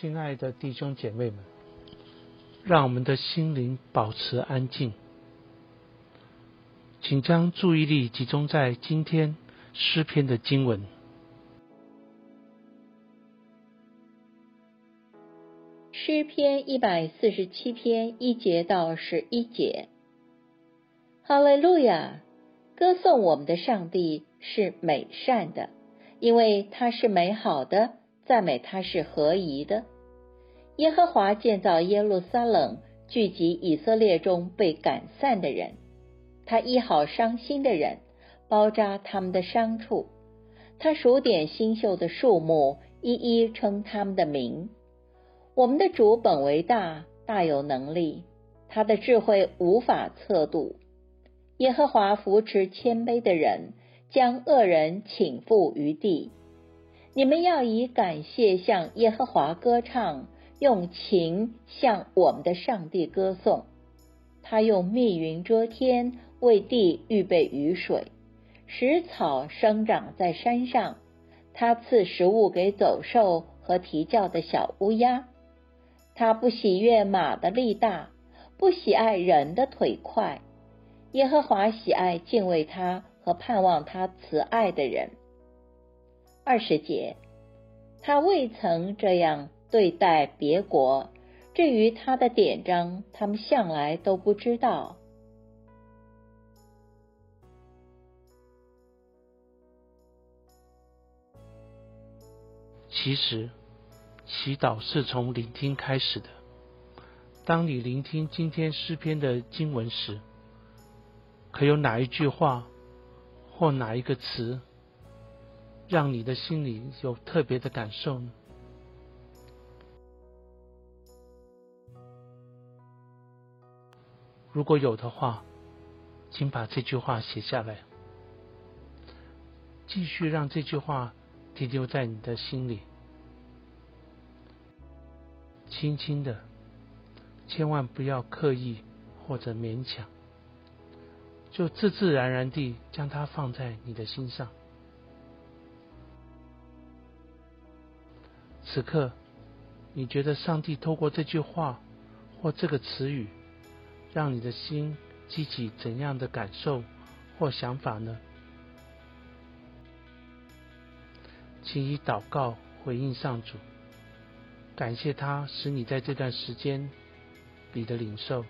亲爱的弟兄姐妹们，让我们的心灵保持安静，请将注意力集中在今天诗篇的经文。诗篇一百四十七篇一节到十一节，哈利路亚！歌颂我们的上帝是美善的，因为他是美好的。赞美他是合宜的。耶和华建造耶路撒冷，聚集以色列中被赶散的人。他医好伤心的人，包扎他们的伤处。他数点新秀的树木，一一称他们的名。我们的主本为大，大有能力，他的智慧无法测度。耶和华扶持谦卑的人，将恶人倾覆于地。你们要以感谢向耶和华歌唱，用情向我们的上帝歌颂。他用密云遮天，为地预备雨水，使草生长在山上。他赐食物给走兽和啼叫的小乌鸦。他不喜悦马的力大，不喜爱人的腿快。耶和华喜爱敬畏他和盼望他慈爱的人。二十节，他未曾这样对待别国。至于他的典章，他们向来都不知道。其实，祈祷是从聆听开始的。当你聆听今天诗篇的经文时，可有哪一句话或哪一个词？让你的心里有特别的感受呢？如果有的话，请把这句话写下来，继续让这句话停留在你的心里，轻轻的，千万不要刻意或者勉强，就自自然然地将它放在你的心上。此刻，你觉得上帝透过这句话或这个词语，让你的心激起怎样的感受或想法呢？请以祷告回应上主，感谢他使你在这段时间里的领受。